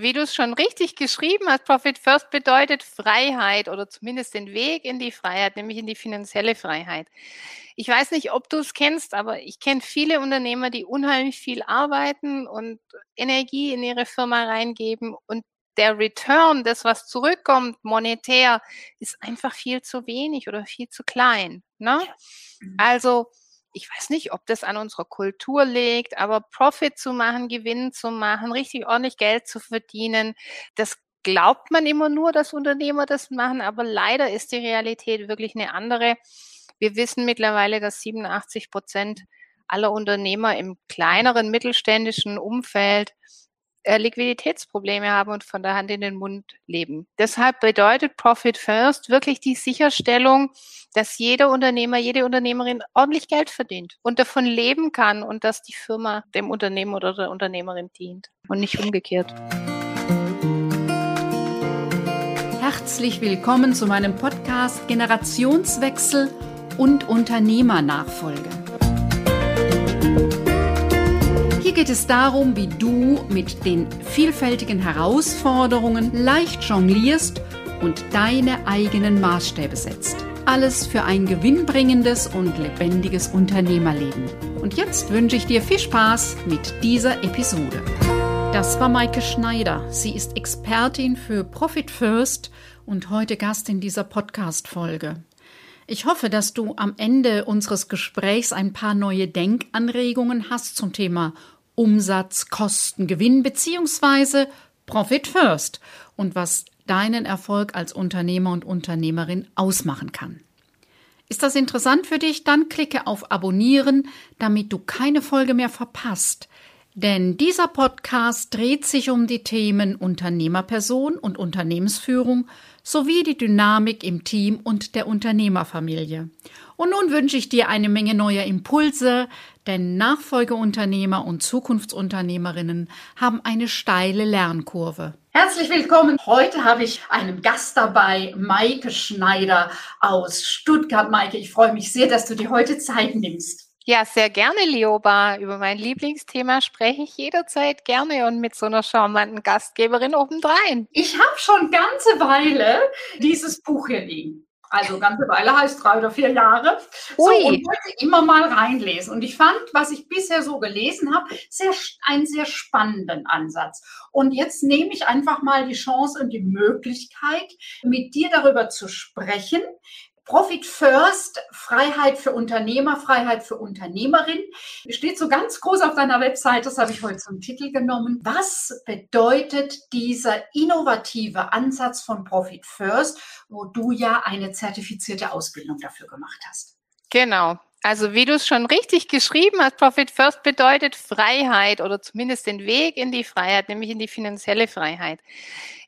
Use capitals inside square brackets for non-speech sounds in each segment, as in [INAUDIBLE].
Wie du es schon richtig geschrieben hast, Profit First bedeutet Freiheit oder zumindest den Weg in die Freiheit, nämlich in die finanzielle Freiheit. Ich weiß nicht, ob du es kennst, aber ich kenne viele Unternehmer, die unheimlich viel arbeiten und Energie in ihre Firma reingeben und der Return, das was zurückkommt, monetär, ist einfach viel zu wenig oder viel zu klein. Ne? Mhm. Also ich weiß nicht, ob das an unserer Kultur liegt, aber Profit zu machen, Gewinn zu machen, richtig ordentlich Geld zu verdienen, das glaubt man immer nur, dass Unternehmer das machen, aber leider ist die Realität wirklich eine andere. Wir wissen mittlerweile, dass 87 Prozent aller Unternehmer im kleineren mittelständischen Umfeld Liquiditätsprobleme haben und von der Hand in den Mund leben. Deshalb bedeutet Profit First wirklich die Sicherstellung, dass jeder Unternehmer, jede Unternehmerin ordentlich Geld verdient und davon leben kann und dass die Firma dem Unternehmer oder der Unternehmerin dient und nicht umgekehrt. Herzlich willkommen zu meinem Podcast Generationswechsel und Unternehmernachfolge. Geht es darum, wie du mit den vielfältigen Herausforderungen leicht jonglierst und deine eigenen Maßstäbe setzt. Alles für ein gewinnbringendes und lebendiges Unternehmerleben. Und jetzt wünsche ich dir viel Spaß mit dieser Episode. Das war Maike Schneider. Sie ist Expertin für Profit First und heute Gast in dieser Podcast-Folge. Ich hoffe, dass du am Ende unseres Gesprächs ein paar neue Denkanregungen hast zum Thema Umsatz, Kosten, Gewinn beziehungsweise Profit First und was deinen Erfolg als Unternehmer und Unternehmerin ausmachen kann. Ist das interessant für dich? Dann klicke auf Abonnieren, damit du keine Folge mehr verpasst. Denn dieser Podcast dreht sich um die Themen Unternehmerperson und Unternehmensführung sowie die Dynamik im Team und der Unternehmerfamilie. Und nun wünsche ich dir eine Menge neuer Impulse, denn Nachfolgeunternehmer und Zukunftsunternehmerinnen haben eine steile Lernkurve. Herzlich willkommen. Heute habe ich einen Gast dabei, Maike Schneider aus Stuttgart. Maike, ich freue mich sehr, dass du dir heute Zeit nimmst. Ja, sehr gerne, Lioba. Über mein Lieblingsthema spreche ich jederzeit gerne und mit so einer charmanten Gastgeberin obendrein. Ich habe schon ganze Weile dieses Buch hier liegen. Also ganze Weile heißt drei oder vier Jahre. So, und wollte immer mal reinlesen. Und ich fand, was ich bisher so gelesen habe, sehr, einen sehr spannenden Ansatz. Und jetzt nehme ich einfach mal die Chance und die Möglichkeit, mit dir darüber zu sprechen, Profit First, Freiheit für Unternehmer, Freiheit für Unternehmerin. Steht so ganz groß auf deiner Website, das habe ich heute zum Titel genommen. Was bedeutet dieser innovative Ansatz von Profit First, wo du ja eine zertifizierte Ausbildung dafür gemacht hast? Genau. Also wie du es schon richtig geschrieben hast, Profit First bedeutet Freiheit oder zumindest den Weg in die Freiheit, nämlich in die finanzielle Freiheit.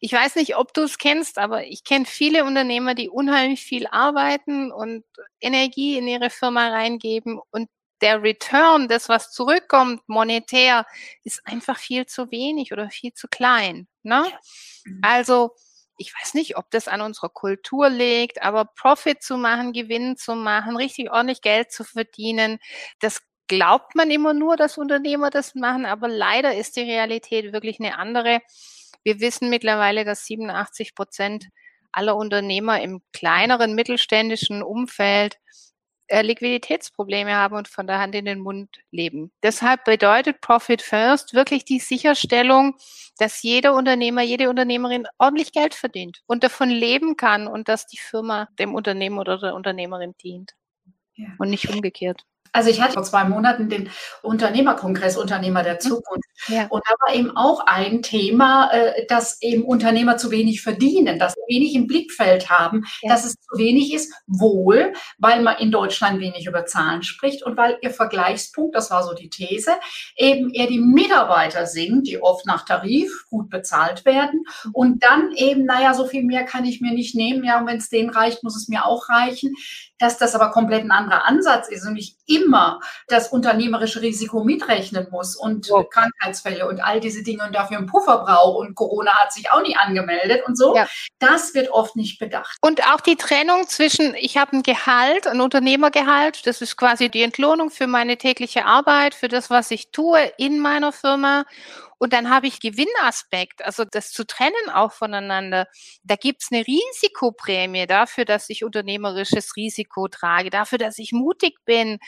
Ich weiß nicht, ob du es kennst, aber ich kenne viele Unternehmer, die unheimlich viel arbeiten und Energie in ihre Firma reingeben und der Return, das was zurückkommt, monetär, ist einfach viel zu wenig oder viel zu klein. Ne? Mhm. Also ich weiß nicht, ob das an unserer Kultur liegt, aber Profit zu machen, Gewinn zu machen, richtig ordentlich Geld zu verdienen, das glaubt man immer nur, dass Unternehmer das machen, aber leider ist die Realität wirklich eine andere. Wir wissen mittlerweile, dass 87 Prozent aller Unternehmer im kleineren mittelständischen Umfeld Liquiditätsprobleme haben und von der Hand in den Mund leben. Deshalb bedeutet Profit First wirklich die Sicherstellung, dass jeder Unternehmer, jede Unternehmerin ordentlich Geld verdient und davon leben kann und dass die Firma dem Unternehmer oder der Unternehmerin dient ja. und nicht umgekehrt. Also ich hatte vor zwei Monaten den Unternehmerkongress Unternehmer der mhm. Zukunft. Ja. Und da war eben auch ein Thema, äh, dass eben Unternehmer zu wenig verdienen, dass sie wenig im Blickfeld haben, ja. dass es zu wenig ist, wohl, weil man in Deutschland wenig über Zahlen spricht und weil ihr Vergleichspunkt, das war so die These, eben eher die Mitarbeiter sind, die oft nach Tarif gut bezahlt werden mhm. und dann eben, naja, so viel mehr kann ich mir nicht nehmen, ja, und wenn es denen reicht, muss es mir auch reichen dass das aber komplett ein anderer Ansatz ist und ich immer das unternehmerische Risiko mitrechnen muss und ja. Krankheitsfälle und all diese Dinge und dafür einen Puffer brauche und Corona hat sich auch nie angemeldet und so. Ja. Das wird oft nicht bedacht. Und auch die Trennung zwischen, ich habe ein Gehalt, ein Unternehmergehalt, das ist quasi die Entlohnung für meine tägliche Arbeit, für das, was ich tue in meiner Firma Und dann habe ich Gewinnaspekt, also das zu trennen auch voneinander. Da gibt's eine Risikoprämie dafür, dass ich unternehmerisches Risiko trage, dafür, dass ich mutig bin.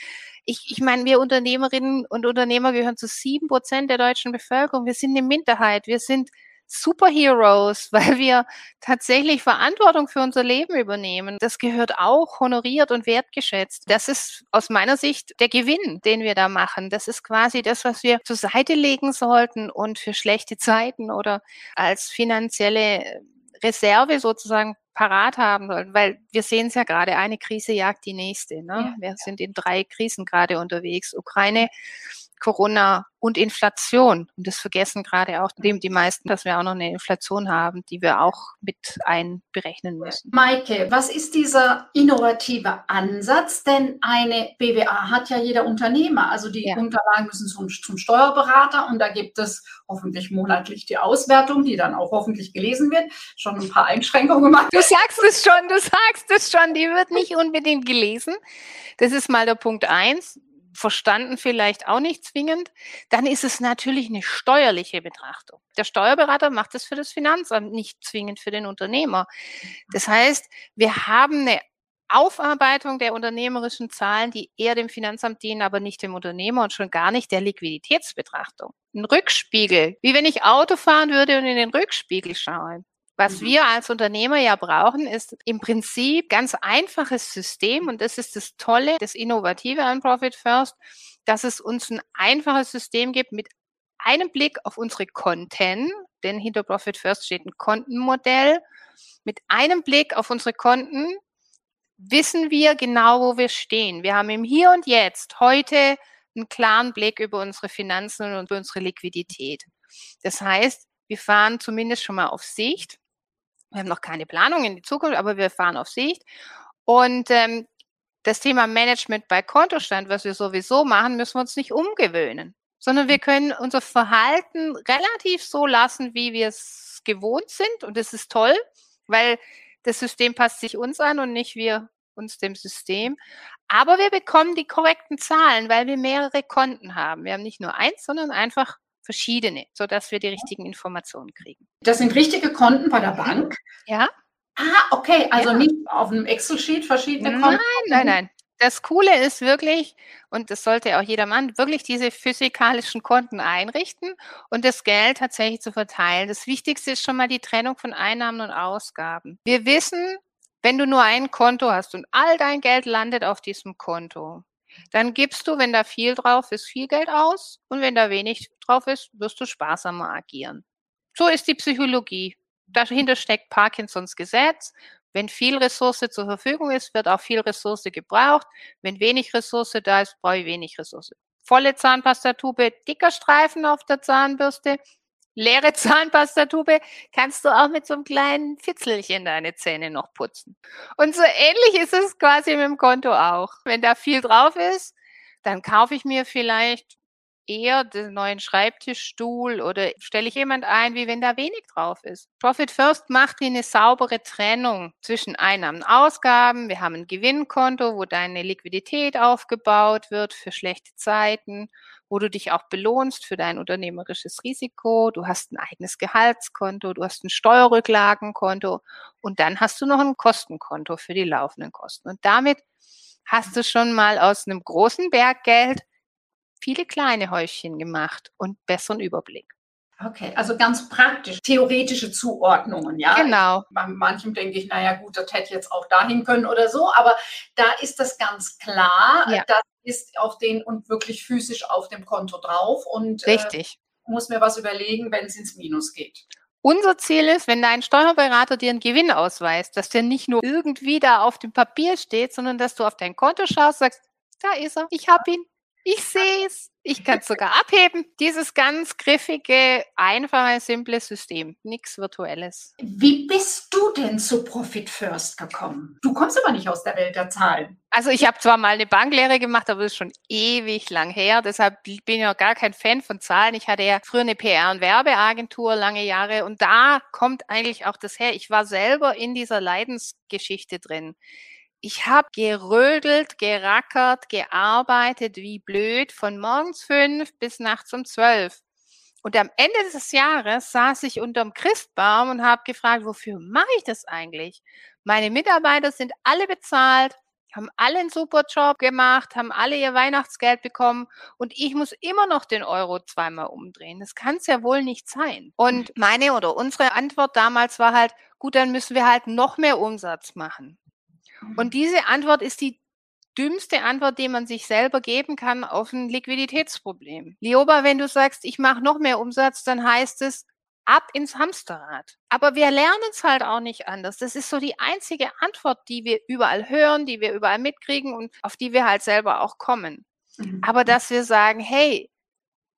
Ich, ich meine, wir Unternehmerinnen und Unternehmer gehören zu sieben Prozent der deutschen Bevölkerung. Wir sind eine Minderheit. Wir sind Superheroes, [LAUGHS] weil wir tatsächlich Verantwortung für unser Leben übernehmen. Das gehört auch honoriert und wertgeschätzt. Das ist aus meiner Sicht der Gewinn, den wir da machen. Das ist quasi das, was wir zur Seite legen sollten und für schlechte Zeiten oder als finanzielle Reserve sozusagen parat haben sollten, weil wir sehen es ja gerade, eine Krise jagt die nächste. Ne? Ja, wir ja. sind in drei Krisen gerade unterwegs. Ukraine, Corona und Inflation. Und das vergessen gerade auch die meisten, dass wir auch noch eine Inflation haben, die wir auch mit einberechnen müssen. Maike, was ist dieser innovative Ansatz? Denn eine BWA hat ja jeder Unternehmer. Also die ja. Unterlagen müssen zum, zum Steuerberater und da gibt es hoffentlich monatlich die Auswertung, die dann auch hoffentlich gelesen wird. Schon ein paar Einschränkungen gemacht. Du sagst es schon, du sagst es schon, die wird nicht unbedingt gelesen. Das ist mal der Punkt eins verstanden vielleicht auch nicht zwingend, dann ist es natürlich eine steuerliche Betrachtung. Der Steuerberater macht es für das Finanzamt, nicht zwingend für den Unternehmer. Das heißt, wir haben eine Aufarbeitung der unternehmerischen Zahlen, die eher dem Finanzamt dienen, aber nicht dem Unternehmer und schon gar nicht der Liquiditätsbetrachtung. Ein Rückspiegel, wie wenn ich Auto fahren würde und in den Rückspiegel schaue. Was mhm. wir als Unternehmer ja brauchen, ist im Prinzip ganz einfaches System und das ist das Tolle, das Innovative an Profit First, dass es uns ein einfaches System gibt mit einem Blick auf unsere Konten, denn hinter Profit First steht ein Kontenmodell. Mit einem Blick auf unsere Konten wissen wir genau, wo wir stehen. Wir haben im Hier und Jetzt heute einen klaren Blick über unsere Finanzen und über unsere Liquidität. Das heißt, wir fahren zumindest schon mal auf Sicht. Wir haben noch keine Planung in die Zukunft, aber wir fahren auf Sicht. Und ähm, das Thema Management bei Kontostand, was wir sowieso machen, müssen wir uns nicht umgewöhnen, sondern wir können unser Verhalten relativ so lassen, wie wir es gewohnt sind. Und das ist toll, weil das System passt sich uns an und nicht wir uns dem System. Aber wir bekommen die korrekten Zahlen, weil wir mehrere Konten haben. Wir haben nicht nur eins, sondern einfach verschiedene, sodass wir die richtigen Informationen kriegen. Das sind richtige Konten bei der Bank? Ja. Ah, okay, also ja. nicht auf einem Excel-Sheet verschiedene Konten? Nein, nein, nein. Das Coole ist wirklich, und das sollte auch jeder Mann, wirklich diese physikalischen Konten einrichten und das Geld tatsächlich zu verteilen. Das Wichtigste ist schon mal die Trennung von Einnahmen und Ausgaben. Wir wissen, wenn du nur ein Konto hast und all dein Geld landet auf diesem Konto, dann gibst du, wenn da viel drauf ist, viel Geld aus und wenn da wenig drauf ist, wirst du sparsamer agieren. So ist die Psychologie. Dahinter steckt Parkinsons Gesetz. Wenn viel Ressource zur Verfügung ist, wird auch viel Ressource gebraucht. Wenn wenig Ressource da ist, brauche ich wenig Ressource. Volle Zahnpastatube, dicker Streifen auf der Zahnbürste, leere [LAUGHS] Zahnpastatube kannst du auch mit so einem kleinen Fitzelchen deine Zähne noch putzen. Und so ähnlich ist es quasi mit dem Konto auch. Wenn da viel drauf ist, dann kaufe ich mir vielleicht eher den neuen Schreibtischstuhl oder stelle ich jemand ein, wie wenn da wenig drauf ist. Profit First macht eine saubere Trennung zwischen Einnahmen und Ausgaben. Wir haben ein Gewinnkonto, wo deine Liquidität aufgebaut wird für schlechte Zeiten wo du dich auch belohnst für dein unternehmerisches Risiko. Du hast ein eigenes Gehaltskonto, du hast ein Steuerrücklagenkonto und dann hast du noch ein Kostenkonto für die laufenden Kosten. Und damit hast du schon mal aus einem großen Berg Geld viele kleine Häufchen gemacht und besseren Überblick. Okay, also ganz praktisch, theoretische Zuordnungen, ja. Genau. Bei manchem denke ich, naja, gut, das hätte jetzt auch dahin können oder so, aber da ist das ganz klar, ja. das ist auf den und wirklich physisch auf dem Konto drauf und äh, Richtig. Äh, muss mir was überlegen, wenn es ins Minus geht. Unser Ziel ist, wenn dein Steuerberater dir einen Gewinn ausweist, dass der nicht nur irgendwie da auf dem Papier steht, sondern dass du auf dein Konto schaust, sagst, da ist er, ich habe ihn, ich sehe es. Ich kann es sogar abheben. Dieses ganz griffige, einfache, simple System. Nichts Virtuelles. Wie bist du denn zu Profit First gekommen? Du kommst aber nicht aus der Welt der Zahlen. Also ich habe zwar mal eine Banklehre gemacht, aber das ist schon ewig lang her. Deshalb bin ich auch gar kein Fan von Zahlen. Ich hatte ja früher eine PR- und Werbeagentur lange Jahre und da kommt eigentlich auch das her. Ich war selber in dieser Leidensgeschichte drin ich habe gerödelt, gerackert, gearbeitet wie blöd von morgens fünf bis nachts um zwölf. Und am Ende des Jahres saß ich unterm Christbaum und habe gefragt, wofür mache ich das eigentlich? Meine Mitarbeiter sind alle bezahlt, haben alle einen super Job gemacht, haben alle ihr Weihnachtsgeld bekommen und ich muss immer noch den Euro zweimal umdrehen. Das kann es ja wohl nicht sein. Und meine oder unsere Antwort damals war halt, gut, dann müssen wir halt noch mehr Umsatz machen. Und diese Antwort ist die dümmste Antwort, die man sich selber geben kann auf ein Liquiditätsproblem. Lioba, wenn du sagst, ich mache noch mehr Umsatz, dann heißt es, ab ins Hamsterrad. Aber wir lernen es halt auch nicht anders. Das ist so die einzige Antwort, die wir überall hören, die wir überall mitkriegen und auf die wir halt selber auch kommen. Mhm. Aber dass wir sagen, hey,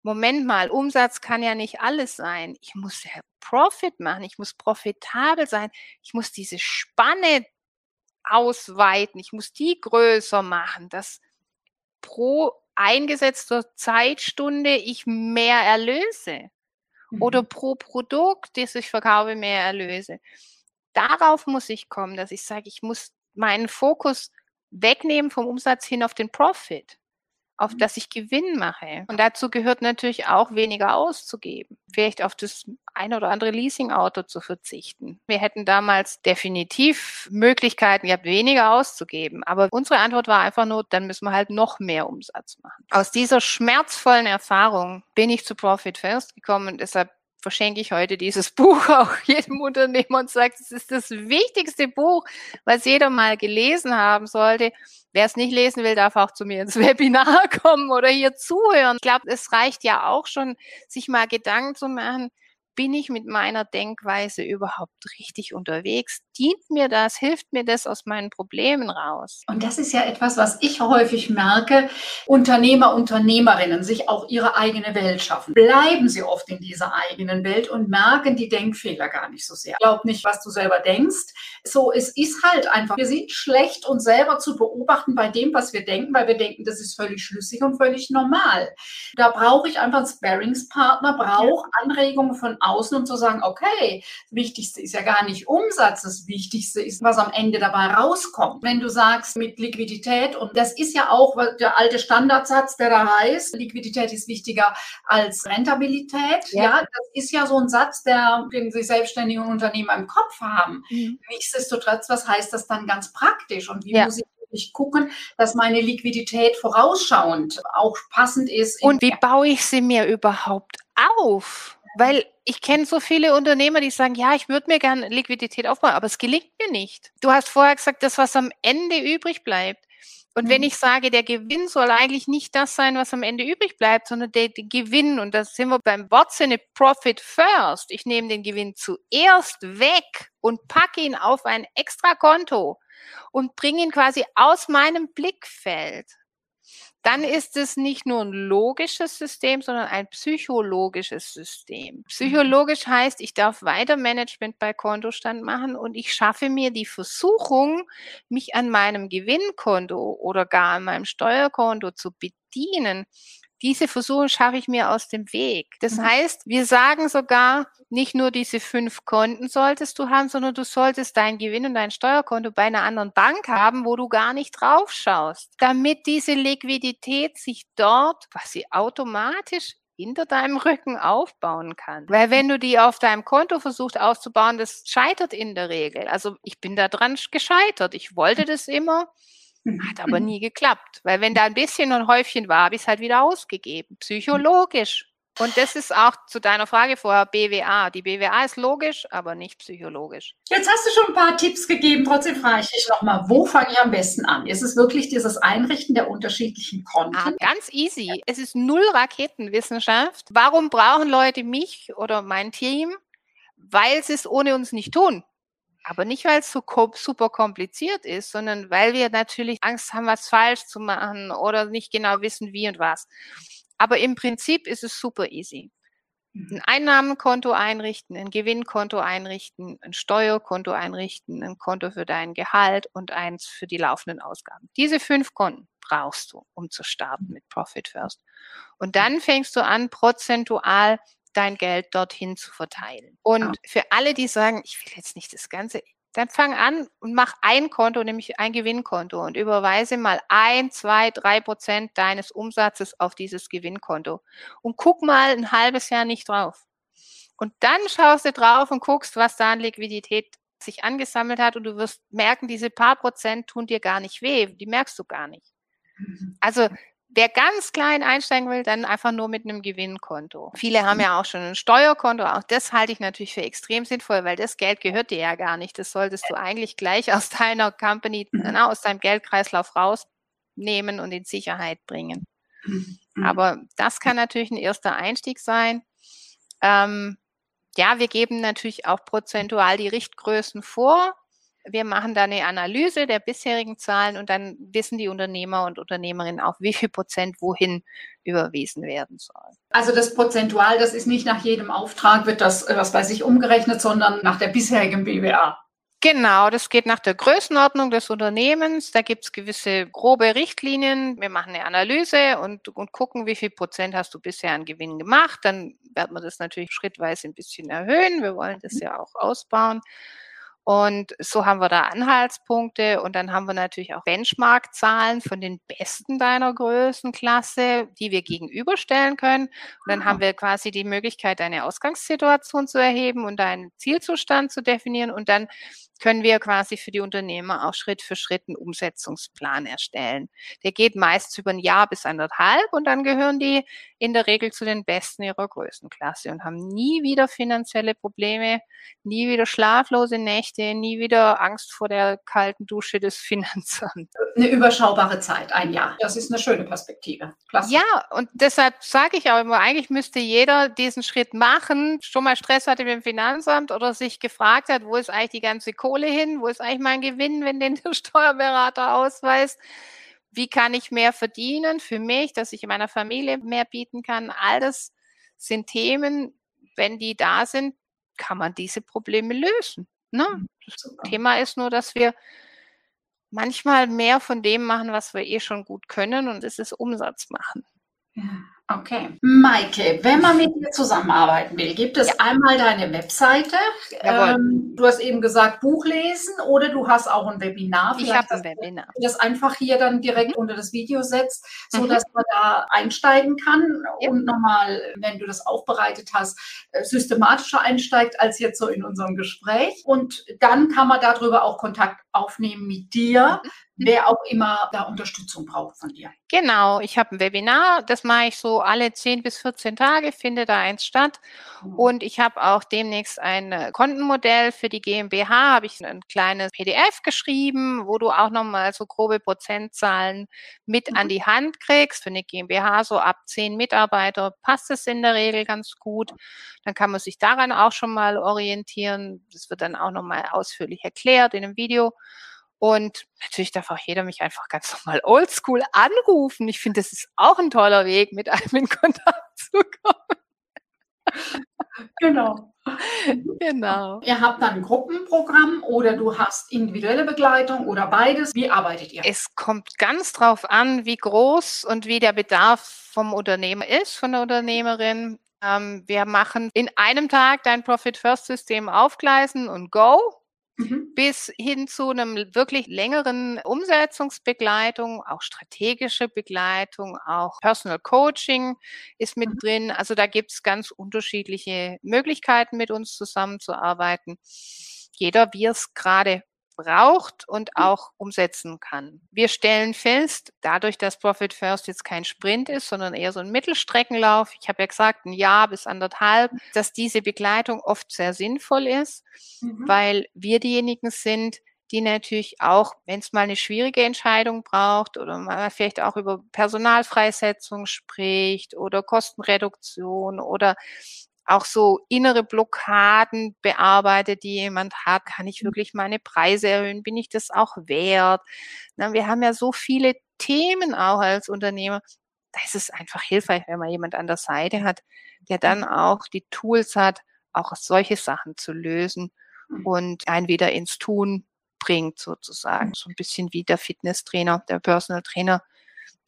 Moment mal, Umsatz kann ja nicht alles sein. Ich muss ja Profit machen, ich muss profitabel sein, ich muss diese Spanne ausweiten, ich muss die größer machen, dass pro eingesetzter Zeitstunde ich mehr erlöse mhm. oder pro Produkt, das ich verkaufe, mehr erlöse. Darauf muss ich kommen, dass ich sage, ich muss meinen Fokus wegnehmen vom Umsatz hin auf den Profit auf mhm. das ich Gewinn mache. Und dazu gehört natürlich auch weniger auszugeben. Vielleicht auf das ein oder andere Leasing-Auto zu verzichten. Wir hätten damals definitiv Möglichkeiten gehabt, weniger auszugeben. Aber unsere Antwort war einfach nur, dann müssen wir halt noch mehr Umsatz machen. Aus dieser schmerzvollen Erfahrung bin ich zu Profit First gekommen und deshalb verschenke ich heute dieses Buch [LAUGHS] auch jedem Unternehmer und sage, es ist das wichtigste Buch, was jeder mal gelesen haben sollte. Wer es nicht lesen will, darf auch zu mir ins [LAUGHS] Webinar kommen oder hier zuhören. Ich glaube, es reicht ja auch schon, sich mal Gedanken zu machen, bin ich mit meiner Denkweise überhaupt richtig unterwegs? Dient mir das? Hilft mir das aus meinen Problemen raus? Und das ist ja etwas, was ich häufig merke. Unternehmer, Unternehmerinnen sich auch ihre eigene Welt schaffen. Bleiben sie oft in dieser eigenen Welt und merken die Denkfehler gar nicht so sehr. Glaub nicht, was du selber denkst. So, es ist halt einfach, wir sind schlecht, uns selber zu beobachten bei dem, was wir denken, weil wir denken, das ist völlig schlüssig und völlig normal. Da brauche ich einfach einen Sparringspartner, brauche Anregungen von außen und zu sagen, okay, das Wichtigste ist ja gar nicht Umsatz, das Wichtigste ist, was am Ende dabei rauskommt. Wenn du sagst mit Liquidität, und das ist ja auch der alte Standardsatz, der da heißt, Liquidität ist wichtiger als Rentabilität. Ja, ja das ist ja so ein Satz, der, den sich selbstständige Unternehmer im Kopf haben. Mhm. Nichtsdestotrotz, was heißt das dann ganz praktisch? Und wie ja. muss ich ich gucken, dass meine Liquidität vorausschauend auch passend ist. Und wie baue ich sie mir überhaupt auf? Weil ich kenne so viele Unternehmer, die sagen, ja, ich würde mir gerne Liquidität aufbauen, aber es gelingt mir nicht. Du hast vorher gesagt, das, was am Ende übrig bleibt. Und wenn mhm. ich sage, der Gewinn soll eigentlich nicht das sein, was am Ende übrig bleibt, sondern der, der Gewinn, und da sind wir beim Wortsinne Profit First. Ich nehme den Gewinn zuerst weg und packe ihn auf ein extra Konto und bringe ihn quasi aus meinem Blickfeld dann ist es nicht nur ein logisches System, sondern ein psychologisches System. Psychologisch heißt, ich darf weiter Management bei Kontostand machen und ich schaffe mir die Versuchung, mich an meinem Gewinnkonto oder gar an meinem Steuerkonto zu bedienen, diese Versuche schaffe ich mir aus dem Weg. Das mhm. heißt, wir sagen sogar, nicht nur diese fünf Konten solltest du haben, sondern du solltest dein Gewinn und dein Steuerkonto bei einer anderen Bank haben, wo du gar nicht drauf schaust, damit diese Liquidität sich dort quasi automatisch hinter deinem Rücken aufbauen kann. Weil wenn du die auf deinem Konto versuchst aufzubauen, das scheitert in der Regel. Also ich bin da dran gescheitert. Ich wollte das immer hat aber nie geklappt, weil wenn da ein bisschen ein Häufchen war, habe ich es halt wieder ausgegeben. Psychologisch. Und das ist auch zu deiner Frage vorher, BWA. Die BWA ist logisch, aber nicht psychologisch. Jetzt hast du schon ein paar Tipps gegeben, trotzdem frage ich dich nochmal, wo fange ich am besten an? Ist es wirklich dieses Einrichten der unterschiedlichen Konten? Ah, ganz easy. Es ist null Raketenwissenschaft. Warum brauchen Leute mich oder mein Team? Weil sie es ohne uns nicht tun. Aber nicht, weil es so super kompliziert ist, sondern weil wir natürlich Angst haben, was falsch zu machen oder nicht genau wissen, wie und was. Aber im Prinzip ist es super easy. Mhm. Ein Einnahmenkonto einrichten, ein Gewinnkonto einrichten, ein Steuerkonto einrichten, ein Konto für dein Gehalt und eins für die laufenden Ausgaben. Diese fünf Konten brauchst du, um zu starten mit Profit First. Und dann fängst du an, prozentual dein Geld dorthin zu verteilen. Und für alle, die sagen, ich will jetzt nicht das ganze dann fang an und mach ein Konto, nämlich ein Gewinnkonto und überweise mal ein, zwei, drei Prozent deines Umsatzes auf dieses Gewinnkonto und guck mal ein halbes Jahr nicht drauf. Und dann schaust du drauf und guckst, was da an Liquidität sich angesammelt hat und du wirst merken, diese paar Prozent tun dir gar nicht weh, die merkst du gar nicht. Mhm. Also Wer ganz klein einsteigen will, dann einfach nur mit einem Gewinnkonto. Viele haben ja auch schon ein Steuerkonto. Auch das halte ich natürlich für extrem sinnvoll, weil das Geld gehört dir ja gar nicht. Das solltest du eigentlich gleich aus deiner Company, mhm. na, aus deinem Geldkreislauf rausnehmen und in Sicherheit bringen. Mhm. Aber das kann natürlich ein erster Einstieg sein. Ähm, ja, wir geben natürlich auch prozentual die Richtgrößen vor. Wir machen da eine Analyse der bisherigen Zahlen und dann wissen die Unternehmer und Unternehmerinnen auch, wie viel Prozent wohin überwiesen werden soll. Also das Prozentual, das ist nicht nach jedem Auftrag, wird das, was bei sich umgerechnet, sondern nach der bisherigen BWA. Genau, das geht nach der Größenordnung des Unternehmens. Da gibt es gewisse grobe Richtlinien. Wir machen eine Analyse und, und gucken, wie viel Prozent hast du bisher an Gewinn gemacht. Dann werden wir das natürlich schrittweise ein bisschen erhöhen. Wir wollen das ja auch ausbauen. Und so haben wir da Anhaltspunkte und dann haben wir natürlich auch Benchmark-Zahlen von den Besten deiner Größenklasse, die wir gegenüberstellen können. Und dann haben wir quasi die Möglichkeit, eine Ausgangssituation zu erheben und einen Zielzustand zu definieren. Und dann können wir quasi für die Unternehmer auch Schritt für Schritt einen Umsetzungsplan erstellen. Der geht meist über ein Jahr bis anderthalb und dann gehören die in der Regel zu den Besten ihrer Größenklasse und haben nie wieder finanzielle Probleme, nie wieder schlaflose Nächte, nie wieder Angst vor der kalten Dusche des [LAUGHS] Finanzamts. Eine überschaubare Zeit, ein Jahr. Das ist eine schöne Perspektive. Klasse. Ja, und deshalb sage ich auch immer, eigentlich müsste jeder diesen Schritt machen, schon mal Stress hatte mit dem Finanzamt oder sich gefragt hat, wo ist eigentlich die ganze Kohle hin? Wo ist eigentlich mein Gewinn, wenn den der [LAUGHS] Steuerberater ausweist? Wie kann ich mehr verdienen für mich, dass ich meiner Familie mehr bieten kann? All das sind Themen, wenn die da sind, kann man diese Probleme lösen. Ne? Mhm, das Thema ist nur, dass wir manchmal mehr von dem machen, was wir eh schon gut können, und das ist Umsatz machen. Ja. Okay. Maike, wenn man mit dir zusammenarbeiten will, gibt es ja. einmal deine Webseite. Ähm, du hast eben gesagt, Buch lesen oder du hast auch ein Webinar. Vielleicht ich habe ein Webinar. Das einfach hier dann direkt mhm. unter das Video setzt, sodass mhm. man da einsteigen kann ja. und nochmal, wenn du das aufbereitet hast, äh, systematischer einsteigt als jetzt so in unserem Gespräch. Und dann kann man darüber auch Kontakt aufnehmen mit dir, mhm wer auch immer da Unterstützung braucht von dir. Genau, ich habe ein Webinar, das mache ich so alle 10 bis 14 Tage, finde da eins statt. Mhm. Und ich habe auch demnächst ein äh, Kontenmodell für die GmbH, habe ich ein kleines PDF geschrieben, wo du auch nochmal so grobe Prozentzahlen mit mhm. an die Hand kriegst. Für eine GmbH so ab 10 Mitarbeiter passt es in der Regel ganz gut. Dann kann man sich daran auch schon mal orientieren. Das wird dann auch nochmal ausführlich erklärt in einem Video. Und natürlich darf auch jeder mich einfach ganz normal oldschool anrufen. Ich finde, das ist auch ein toller Weg, mit einem in Kontakt zu kommen. Genau. Genau. Ihr habt dann ein Gruppenprogramm oder du hast individuelle Begleitung oder beides. Wie arbeitet ihr? Es kommt ganz drauf an, wie groß und wie der Bedarf vom Unternehmer ist, von der Unternehmerin. Ähm, wir machen in einem Tag dein Profit First System aufgleisen und go. Mhm. bis hin zu einem wirklich längeren Umsetzungsbegleitung, auch strategische Begleitung, auch Personal Coaching ist mit mhm. drin. Also da gibt es ganz unterschiedliche Möglichkeiten, mit uns zusammenzuarbeiten. Jeder, wie es gerade braucht und mhm. auch umsetzen kann. Wir stellen fest, dadurch, dass Profit First jetzt kein Sprint ist, sondern eher so ein Mittelstreckenlauf, ich habe ja gesagt, ein Jahr bis anderthalb, dass diese Begleitung oft sehr sinnvoll ist, mhm. weil wir diejenigen sind, die natürlich auch, wenn es mal eine schwierige Entscheidung braucht oder man vielleicht auch über Personalfreisetzung spricht oder Kostenreduktion oder auch so innere Blockaden bearbeitet, die jemand hat. Kann ich mhm. wirklich meine Preise erhöhen? Bin ich das auch wert? Na, wir haben ja so viele Themen auch als Unternehmer. Da ist es einfach hilfreich, wenn man jemand an der Seite hat, der dann mhm. auch die Tools hat, auch solche Sachen zu lösen mhm. und einen wieder ins Tun bringt sozusagen. So ein bisschen wie der Fitnesstrainer, der Personal Trainer,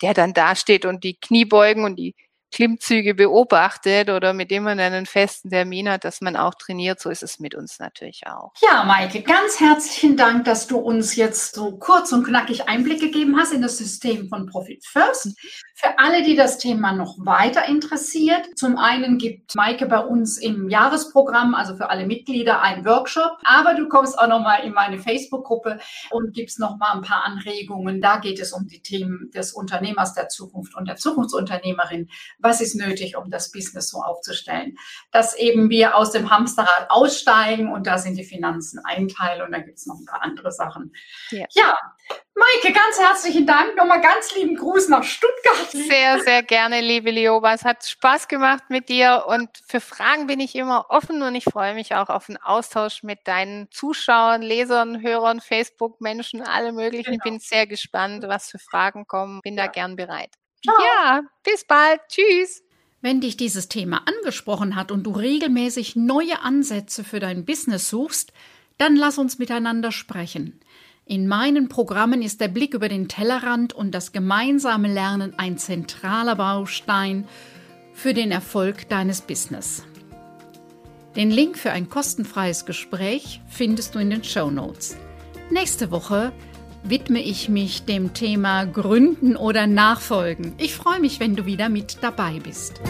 der dann dasteht und die Kniebeugen und die Klimmzüge beobachtet oder mit dem man einen festen Termin hat, dass man auch trainiert. So ist es mit uns natürlich auch. Ja, Maike, ganz herzlichen Dank, dass du uns jetzt so kurz und knackig Einblick gegeben hast in das System von Profit First. Für alle, die das Thema noch weiter interessiert, zum einen gibt Maike bei uns im Jahresprogramm, also für alle Mitglieder, einen Workshop, aber du kommst auch noch mal in meine Facebook-Gruppe und gibst noch mal ein paar Anregungen. Da geht es um die Themen des Unternehmers der Zukunft und der Zukunftsunternehmerin. Was ist nötig, um das Business so aufzustellen? Dass eben wir aus dem Hamsterrad aussteigen und da sind die Finanzen ein Teil und da gibt es noch ein paar andere Sachen. Ja. ja. Maike, ganz herzlichen Dank. Nochmal ganz lieben Gruß nach Stuttgart. Sehr, sehr gerne, liebe Lioba. Es hat Spaß gemacht mit dir und für Fragen bin ich immer offen und ich freue mich auch auf einen Austausch mit deinen Zuschauern, Lesern, Hörern, Facebook-Menschen, alle möglichen. Genau. Bin sehr gespannt, was für Fragen kommen. Bin ja. da gern bereit. Ciao. Ja, bis bald. Tschüss. Wenn dich dieses Thema angesprochen hat und du regelmäßig neue Ansätze für dein Business suchst, dann lass uns miteinander sprechen. In meinen Programmen ist der Blick über den Tellerrand und das gemeinsame Lernen ein zentraler Baustein für den Erfolg deines Business. Den Link für ein kostenfreies Gespräch findest du in den Show Notes. Nächste Woche widme ich mich dem Thema Gründen oder Nachfolgen. Ich freue mich, wenn du wieder mit dabei bist.